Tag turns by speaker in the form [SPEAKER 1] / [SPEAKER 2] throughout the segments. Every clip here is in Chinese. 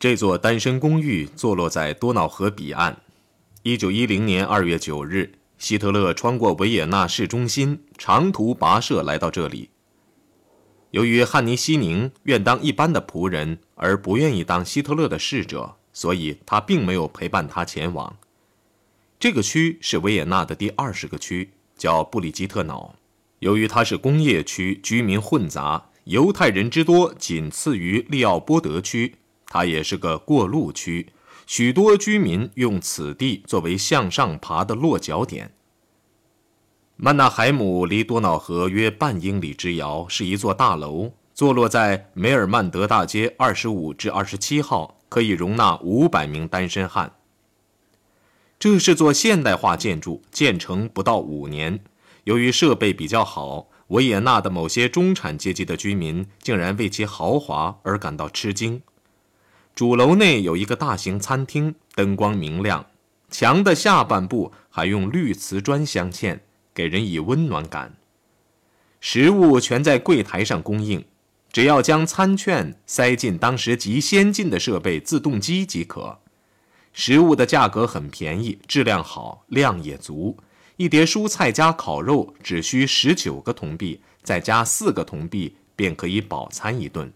[SPEAKER 1] 这座单身公寓坐落在多瑙河彼岸。一九一零年二月九日，希特勒穿过维也纳市中心，长途跋涉来到这里。由于汉尼西宁愿当一般的仆人，而不愿意当希特勒的侍者，所以他并没有陪伴他前往。这个区是维也纳的第二十个区，叫布里吉特瑙。由于它是工业区，居民混杂，犹太人之多仅次于利奥波德区。它也是个过路区，许多居民用此地作为向上爬的落脚点。曼纳海姆离多瑙河约半英里之遥，是一座大楼，坐落在梅尔曼德大街二十五至二十七号，可以容纳五百名单身汉。这是座现代化建筑，建成不到五年，由于设备比较好，维也纳的某些中产阶级的居民竟然为其豪华而感到吃惊。主楼内有一个大型餐厅，灯光明亮，墙的下半部还用绿瓷砖镶嵌，给人以温暖感。食物全在柜台上供应，只要将餐券塞进当时极先进的设备自动机即可。食物的价格很便宜，质量好，量也足。一碟蔬菜加烤肉只需十九个铜币，再加四个铜币便可以饱餐一顿。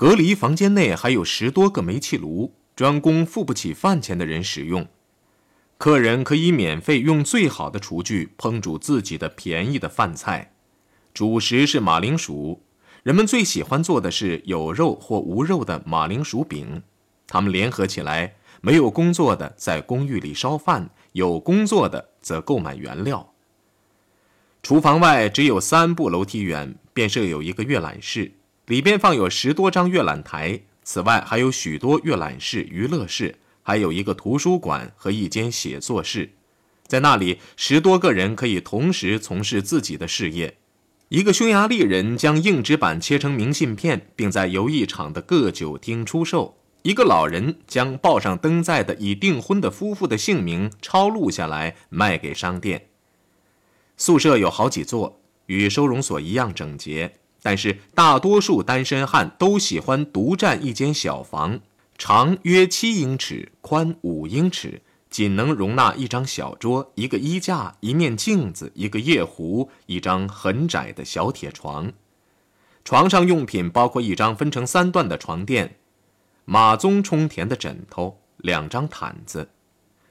[SPEAKER 1] 隔离房间内还有十多个煤气炉，专供付不起饭钱的人使用。客人可以免费用最好的厨具烹煮自己的便宜的饭菜。主食是马铃薯，人们最喜欢做的是有肉或无肉的马铃薯饼。他们联合起来，没有工作的在公寓里烧饭，有工作的则购买原料。厨房外只有三步楼梯远，便设有一个阅览室。里边放有十多张阅览台，此外还有许多阅览室、娱乐室，还有一个图书馆和一间写作室。在那里，十多个人可以同时从事自己的事业。一个匈牙利人将硬纸板切成明信片，并在游艺场的各酒厅出售。一个老人将报上登载的已订婚的夫妇的姓名抄录下来，卖给商店。宿舍有好几座，与收容所一样整洁。但是大多数单身汉都喜欢独占一间小房，长约七英尺，宽五英尺，仅能容纳一张小桌、一个衣架、一面镜子、一个夜壶、一张很窄的小铁床。床上用品包括一张分成三段的床垫，马鬃充填的枕头，两张毯子，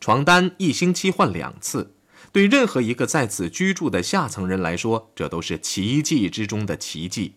[SPEAKER 1] 床单一星期换两次。对任何一个在此居住的下层人来说，这都是奇迹之中的奇迹。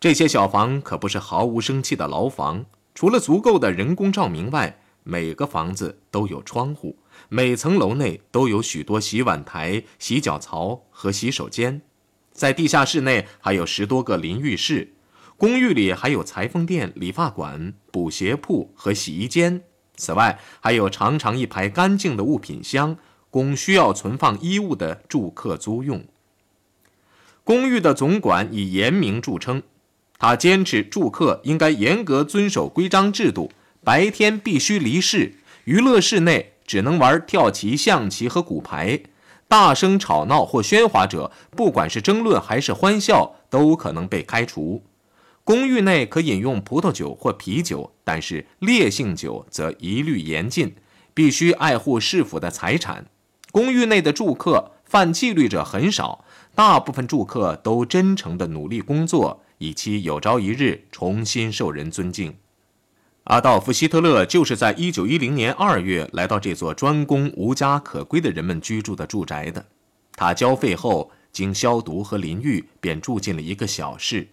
[SPEAKER 1] 这些小房可不是毫无生气的牢房，除了足够的人工照明外，每个房子都有窗户，每层楼内都有许多洗碗台、洗脚槽和洗手间，在地下室内还有十多个淋浴室。公寓里还有裁缝店、理发馆、补鞋铺和洗衣间，此外还有长长一排干净的物品箱。供需要存放衣物的住客租用。公寓的总管以严明著称，他坚持住客应该严格遵守规章制度，白天必须离室，娱乐室内只能玩跳棋、象棋和骨牌。大声吵闹或喧哗者，不管是争论还是欢笑，都可能被开除。公寓内可饮用葡萄酒或啤酒，但是烈性酒则一律严禁，必须爱护市府的财产。公寓内的住客犯纪律者很少，大部分住客都真诚地努力工作，以期有朝一日重新受人尊敬。阿道夫·希特勒就是在1910年2月来到这座专供无家可归的人们居住的住宅的。他交费后，经消毒和淋浴，便住进了一个小室。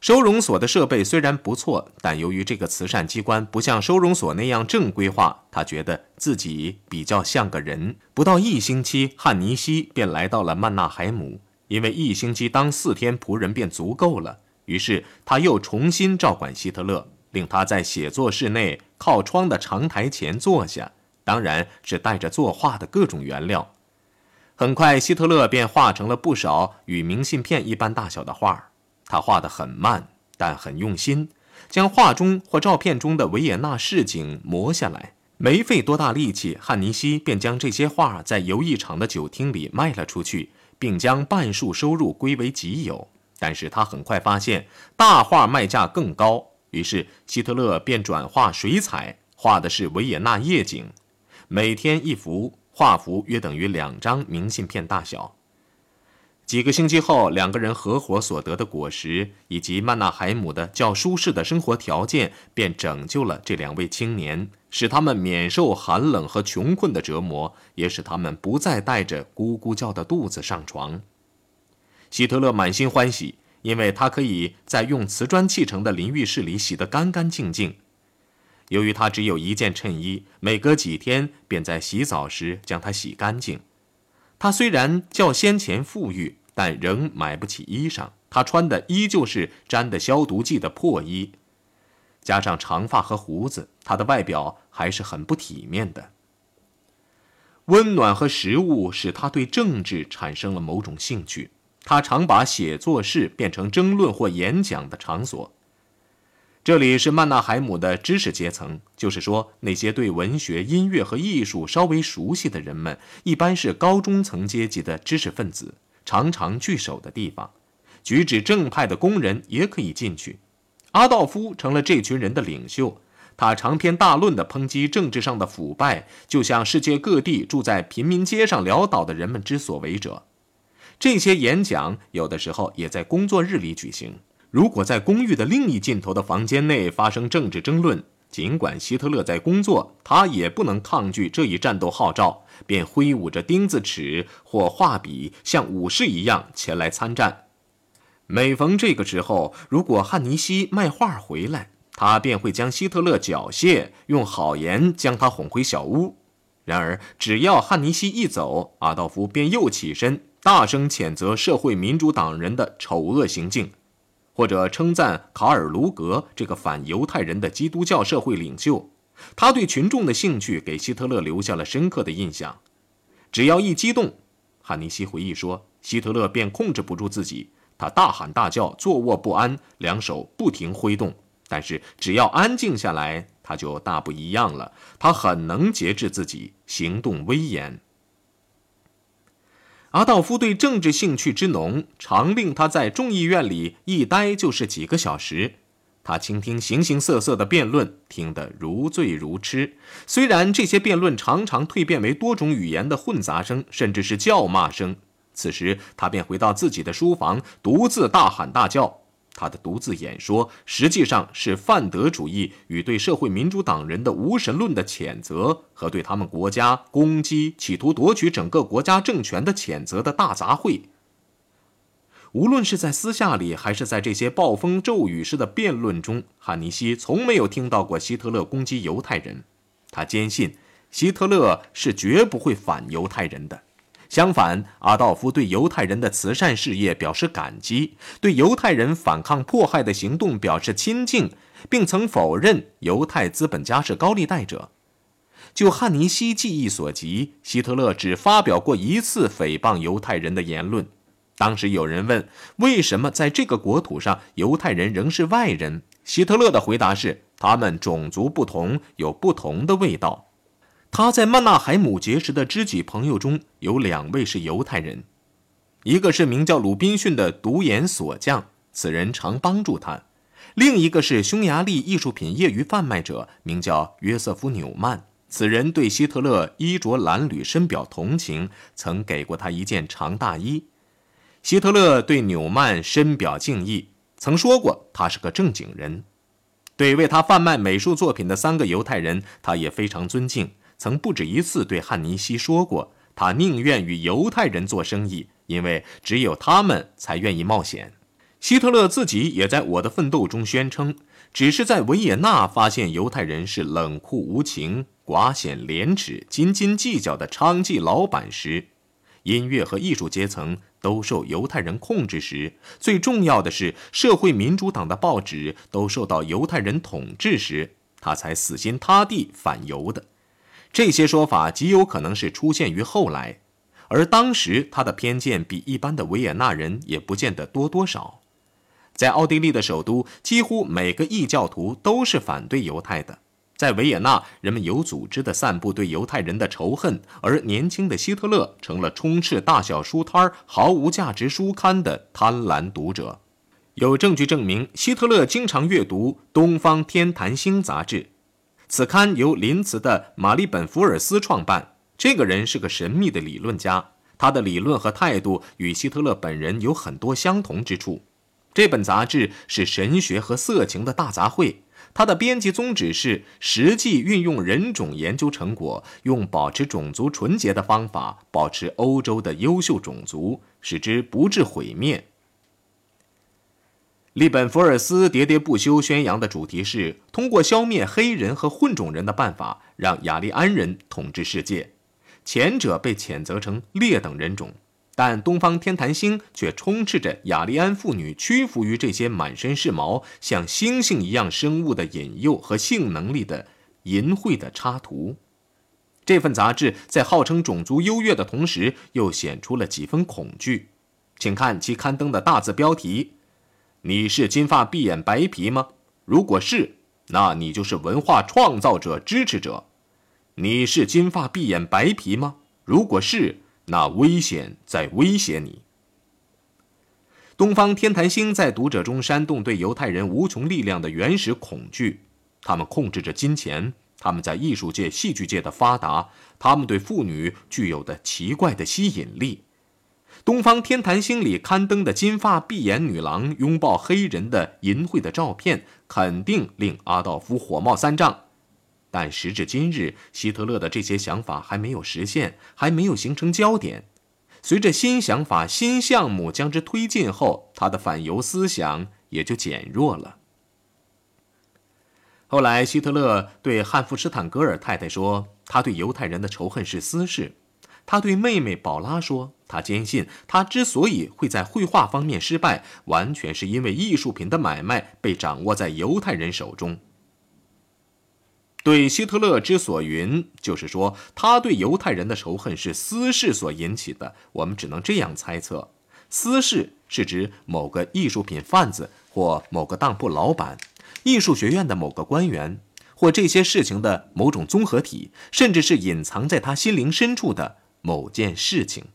[SPEAKER 1] 收容所的设备虽然不错，但由于这个慈善机关不像收容所那样正规化，他觉得自己比较像个人。不到一星期，汉尼西便来到了曼纳海姆，因为一星期当四天仆人便足够了。于是他又重新照管希特勒，令他在写作室内靠窗的长台前坐下，当然是带着作画的各种原料。很快，希特勒便画成了不少与明信片一般大小的画。他画得很慢，但很用心，将画中或照片中的维也纳市景磨下来。没费多大力气，汉尼西便将这些画在游艺场的酒厅里卖了出去，并将半数收入归为己有。但是他很快发现，大画卖价更高，于是希特勒便转画水彩，画的是维也纳夜景，每天一幅，画幅约等于两张明信片大小。几个星期后，两个人合伙所得的果实，以及曼纳海姆的较舒适的生活条件，便拯救了这两位青年，使他们免受寒冷和穷困的折磨，也使他们不再带着咕咕叫的肚子上床。希特勒满心欢喜，因为他可以在用瓷砖砌成的淋浴室里洗得干干净净。由于他只有一件衬衣，每隔几天便在洗澡时将它洗干净。他虽然较先前富裕。但仍买不起衣裳，他穿的依旧是沾的消毒剂的破衣，加上长发和胡子，他的外表还是很不体面的。温暖和食物使他对政治产生了某种兴趣，他常把写作室变成争论或演讲的场所。这里是曼纳海姆的知识阶层，就是说那些对文学、音乐和艺术稍微熟悉的人们，一般是高中层阶级的知识分子。常常聚首的地方，举止正派的工人也可以进去。阿道夫成了这群人的领袖，他长篇大论地抨击政治上的腐败，就像世界各地住在贫民街上潦倒的人们之所为者。这些演讲有的时候也在工作日里举行。如果在公寓的另一尽头的房间内发生政治争论，尽管希特勒在工作，他也不能抗拒这一战斗号召，便挥舞着钉子尺或画笔，像武士一样前来参战。每逢这个时候，如果汉尼西卖画回来，他便会将希特勒缴械，用好言将他哄回小屋。然而，只要汉尼西一走，阿道夫便又起身，大声谴责社会民主党人的丑恶行径。或者称赞卡尔·卢格这个反犹太人的基督教社会领袖，他对群众的兴趣给希特勒留下了深刻的印象。只要一激动，汉尼西回忆说，希特勒便控制不住自己，他大喊大叫，坐卧不安，两手不停挥动。但是只要安静下来，他就大不一样了，他很能节制自己，行动威严。阿道夫对政治兴趣之浓，常令他在众议院里一待就是几个小时。他倾听形形色色的辩论，听得如醉如痴。虽然这些辩论常常蜕变为多种语言的混杂声，甚至是叫骂声，此时他便回到自己的书房，独自大喊大叫。他的独自演说实际上是范德主义与对社会民主党人的无神论的谴责和对他们国家攻击、企图夺取整个国家政权的谴责的大杂烩。无论是在私下里，还是在这些暴风骤雨式的辩论中，汉尼西从没有听到过希特勒攻击犹太人。他坚信，希特勒是绝不会反犹太人的。相反，阿道夫对犹太人的慈善事业表示感激，对犹太人反抗迫害的行动表示亲近，并曾否认犹太资本家是高利贷者。就汉尼西记忆所及，希特勒只发表过一次诽谤犹太人的言论。当时有人问，为什么在这个国土上犹太人仍是外人？希特勒的回答是：他们种族不同，有不同的味道。他在曼纳海姆结识的知己朋友中有两位是犹太人，一个是名叫鲁滨逊的独眼锁匠，此人常帮助他；另一个是匈牙利艺术品业余贩卖者，名叫约瑟夫·纽曼。此人对希特勒衣着褴褛深表同情，曾给过他一件长大衣。希特勒对纽曼深表敬意，曾说过他是个正经人。对为他贩卖美术作品的三个犹太人，他也非常尊敬。曾不止一次对汉尼西说过，他宁愿与犹太人做生意，因为只有他们才愿意冒险。希特勒自己也在《我的奋斗》中宣称，只是在维也纳发现犹太人是冷酷无情、寡显廉耻、斤斤计较的娼妓老板时，音乐和艺术阶层都受犹太人控制时，最重要的是社会民主党的报纸都受到犹太人统治时，他才死心塌地反犹的。这些说法极有可能是出现于后来，而当时他的偏见比一般的维也纳人也不见得多多少。在奥地利的首都，几乎每个异教徒都是反对犹太的。在维也纳，人们有组织地散布对犹太人的仇恨，而年轻的希特勒成了充斥大小书摊毫无价值书刊的贪婪读者。有证据证明，希特勒经常阅读《东方天坛星》杂志。此刊由林茨的玛丽本福尔斯创办。这个人是个神秘的理论家，他的理论和态度与希特勒本人有很多相同之处。这本杂志是神学和色情的大杂烩。它的编辑宗旨是实际运用人种研究成果，用保持种族纯洁的方法，保持欧洲的优秀种族，使之不致毁灭。利本福尔斯喋喋不休宣扬的主题是通过消灭黑人和混种人的办法，让雅利安人统治世界。前者被谴责成劣等人种。但东方天坛星却充斥着雅利安妇女屈服于这些满身是毛、像猩猩一样生物的引诱和性能力的淫秽的插图。这份杂志在号称种族优越的同时，又显出了几分恐惧。请看其刊登的大字标题：“你是金发碧眼白皮吗？如果是，那你就是文化创造者支持者。你是金发碧眼白皮吗？如果是。”那危险在威胁你。东方天坛星在读者中煽动对犹太人无穷力量的原始恐惧，他们控制着金钱，他们在艺术界、戏剧界的发达，他们对妇女具有的奇怪的吸引力。东方天坛星里刊登的金发碧眼女郎拥抱黑人的淫秽的照片，肯定令阿道夫火冒三丈。但时至今日，希特勒的这些想法还没有实现，还没有形成焦点。随着新想法、新项目将之推进后，他的反犹思想也就减弱了。后来，希特勒对汉弗施坦格尔太太说：“他对犹太人的仇恨是私事。”他对妹妹宝拉说：“他坚信，他之所以会在绘画方面失败，完全是因为艺术品的买卖被掌握在犹太人手中。”对希特勒之所云，就是说他对犹太人的仇恨是私事所引起的。我们只能这样猜测：私事是指某个艺术品贩子或某个当铺老板、艺术学院的某个官员，或这些事情的某种综合体，甚至是隐藏在他心灵深处的某件事情。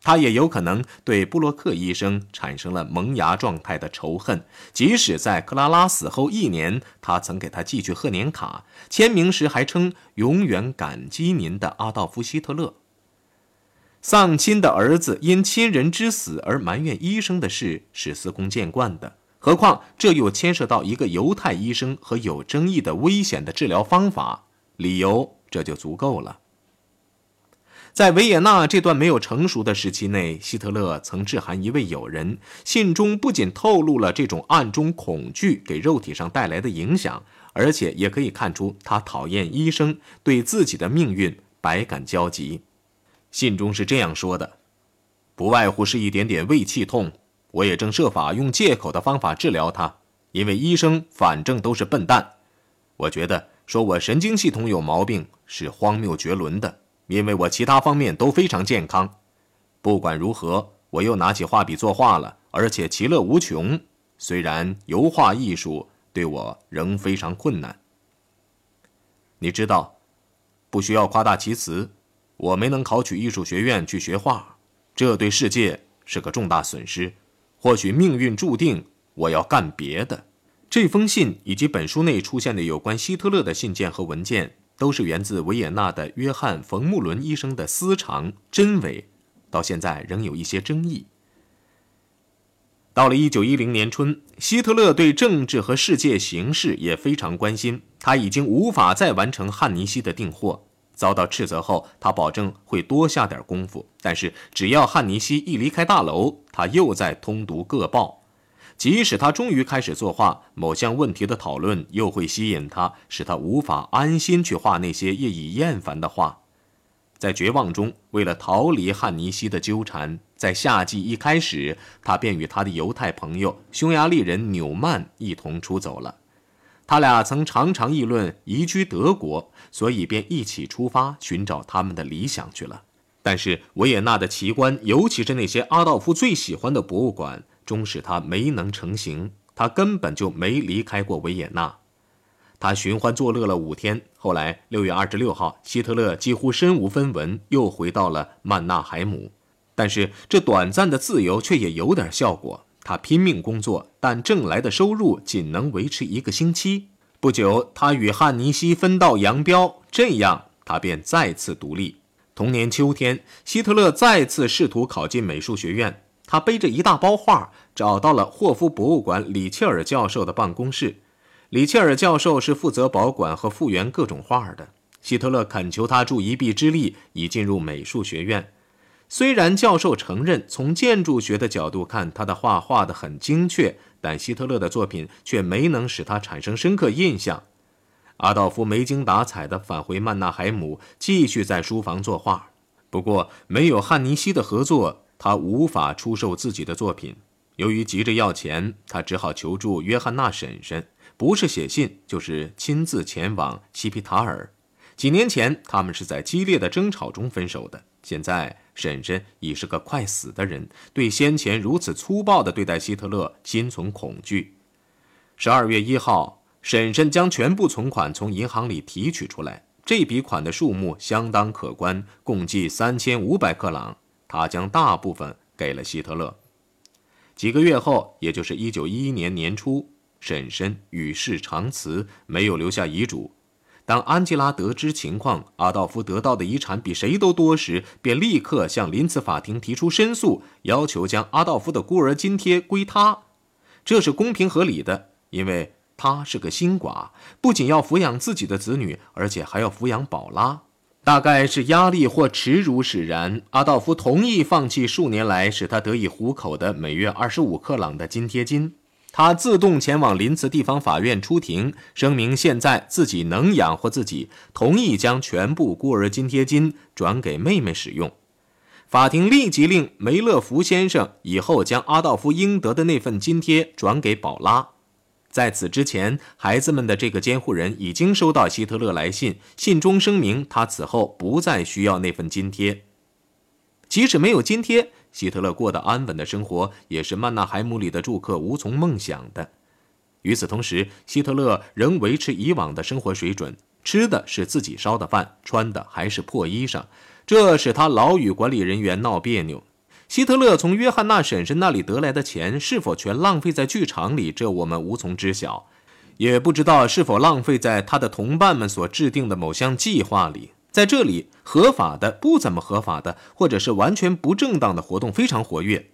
[SPEAKER 1] 他也有可能对布洛克医生产生了萌芽状态的仇恨，即使在克拉拉死后一年，他曾给他寄去贺年卡，签名时还称“永远感激您的阿道夫·希特勒”。丧亲的儿子因亲人之死而埋怨医生的事是司空见惯的，何况这又牵涉到一个犹太医生和有争议的危险的治疗方法，理由这就足够了。在维也纳这段没有成熟的时期内，希特勒曾致函一位友人，信中不仅透露了这种暗中恐惧给肉体上带来的影响，而且也可以看出他讨厌医生，对自己的命运百感交集。信中是这样说的：“不外乎是一点点胃气痛，我也正设法用借口的方法治疗他，因为医生反正都是笨蛋。我觉得说我神经系统有毛病是荒谬绝伦的。”因为我其他方面都非常健康，不管如何，我又拿起画笔作画了，而且其乐无穷。虽然油画艺术对我仍非常困难。你知道，不需要夸大其词，我没能考取艺术学院去学画，这对世界是个重大损失。或许命运注定我要干别的。这封信以及本书内出现的有关希特勒的信件和文件。都是源自维也纳的约翰·冯穆伦医生的私藏真伪，到现在仍有一些争议。到了一九一零年春，希特勒对政治和世界形势也非常关心。他已经无法再完成汉尼西的订货，遭到斥责后，他保证会多下点功夫。但是，只要汉尼西一离开大楼，他又在通读各报。即使他终于开始作画，某项问题的讨论又会吸引他，使他无法安心去画那些业已厌烦的画。在绝望中，为了逃离汉尼西的纠缠，在夏季一开始，他便与他的犹太朋友匈牙利人纽曼一同出走了。他俩曾常常议论移居德国，所以便一起出发寻找他们的理想去了。但是维也纳的奇观，尤其是那些阿道夫最喜欢的博物馆。终使他没能成行，他根本就没离开过维也纳。他寻欢作乐了五天，后来六月二十六号，希特勒几乎身无分文，又回到了曼纳海姆。但是这短暂的自由却也有点效果。他拼命工作，但挣来的收入仅能维持一个星期。不久，他与汉尼西分道扬镳，这样他便再次独立。同年秋天，希特勒再次试图考进美术学院。他背着一大包画，找到了霍夫博物馆里切尔教授的办公室。里切尔教授是负责保管和复原各种画的。希特勒恳求他助一臂之力，以进入美术学院。虽然教授承认从建筑学的角度看，他的画画得很精确，但希特勒的作品却没能使他产生深刻印象。阿道夫没精打采地返回曼纳海姆，继续在书房作画。不过，没有汉尼西的合作。他无法出售自己的作品，由于急着要钱，他只好求助约翰娜婶婶，不是写信，就是亲自前往西皮塔尔。几年前，他们是在激烈的争吵中分手的。现在，婶婶已是个快死的人，对先前如此粗暴地对待希特勒心存恐惧。十二月一号，婶婶将全部存款从银行里提取出来，这笔款的数目相当可观，共计三千五百克朗。他将大部分给了希特勒。几个月后，也就是一九一一年年初，婶婶与世长辞，没有留下遗嘱。当安吉拉得知情况，阿道夫得到的遗产比谁都多时，便立刻向临茨法庭提出申诉，要求将阿道夫的孤儿津贴归他。这是公平合理的，因为他是个新寡，不仅要抚养自己的子女，而且还要抚养宝拉。大概是压力或耻辱使然，阿道夫同意放弃数年来使他得以糊口的每月二十五克朗的津贴金。他自动前往林茨地方法院出庭，声明现在自己能养活自己，同意将全部孤儿津贴金转给妹妹使用。法庭立即令梅勒福先生以后将阿道夫应得的那份津贴转给宝拉。在此之前，孩子们的这个监护人已经收到希特勒来信，信中声明他此后不再需要那份津贴。即使没有津贴，希特勒过得安稳的生活也是曼纳海姆里的住客无从梦想的。与此同时，希特勒仍维持以往的生活水准，吃的是自己烧的饭，穿的还是破衣裳，这使他老与管理人员闹别扭。希特勒从约翰娜婶婶那里得来的钱是否全浪费在剧场里，这我们无从知晓，也不知道是否浪费在他的同伴们所制定的某项计划里。在这里，合法的、不怎么合法的，或者是完全不正当的活动非常活跃，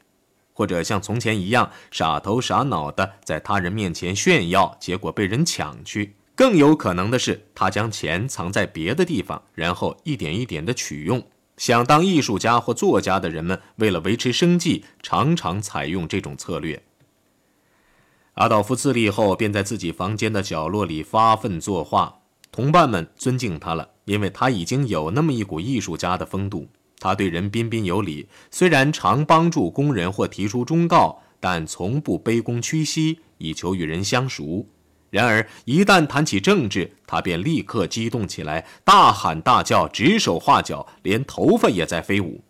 [SPEAKER 1] 或者像从前一样傻头傻脑的在他人面前炫耀，结果被人抢去。更有可能的是，他将钱藏在别的地方，然后一点一点的取用。想当艺术家或作家的人们，为了维持生计，常常采用这种策略。阿道夫自立后，便在自己房间的角落里发奋作画。同伴们尊敬他了，因为他已经有那么一股艺术家的风度。他对人彬彬有礼，虽然常帮助工人或提出忠告，但从不卑躬屈膝，以求与人相熟。然而，一旦谈起政治，他便立刻激动起来，大喊大叫，指手画脚，连头发也在飞舞。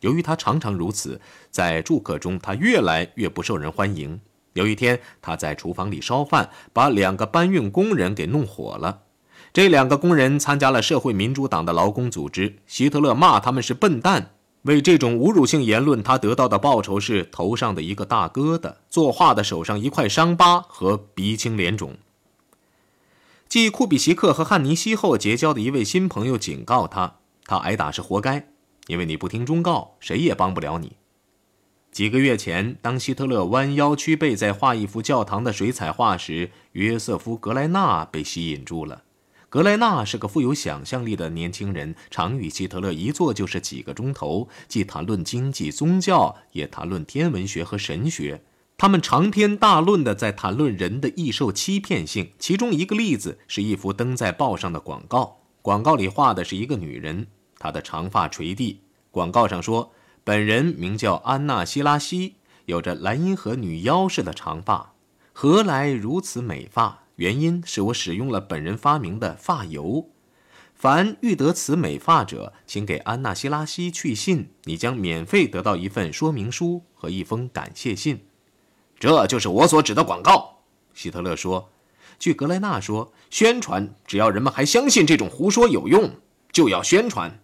[SPEAKER 1] 由于他常常如此，在住客中他越来越不受人欢迎。有一天，他在厨房里烧饭，把两个搬运工人给弄火了。这两个工人参加了社会民主党的劳工组织，希特勒骂他们是笨蛋。为这种侮辱性言论，他得到的报酬是头上的一个大疙瘩，作画的手上一块伤疤和鼻青脸肿。继库比西克和汉尼西后结交的一位新朋友警告他：“他挨打是活该，因为你不听忠告，谁也帮不了你。”几个月前，当希特勒弯腰屈背在画一幅教堂的水彩画时，约瑟夫·格莱纳被吸引住了。格莱纳是个富有想象力的年轻人，常与希特勒一坐就是几个钟头，既谈论经济、宗教，也谈论天文学和神学。他们长篇大论地在谈论人的易受欺骗性。其中一个例子是一幅登在报上的广告，广告里画的是一个女人，她的长发垂地。广告上说，本人名叫安娜·希拉西，有着莱茵河女妖似的长发，何来如此美发？原因是我使用了本人发明的发油。凡欲得此美发者，请给安娜·希拉西去信，你将免费得到一份说明书和一封感谢信。这就是我所指的广告。希特勒说：“据格莱纳说，宣传只要人们还相信这种胡说有用，就要宣传。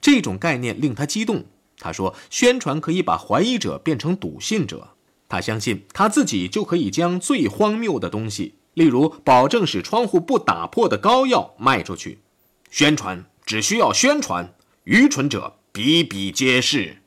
[SPEAKER 1] 这种概念令他激动。他说，宣传可以把怀疑者变成笃信者。”他相信他自己就可以将最荒谬的东西，例如保证使窗户不打破的膏药卖出去。宣传只需要宣传，愚蠢者比比皆是。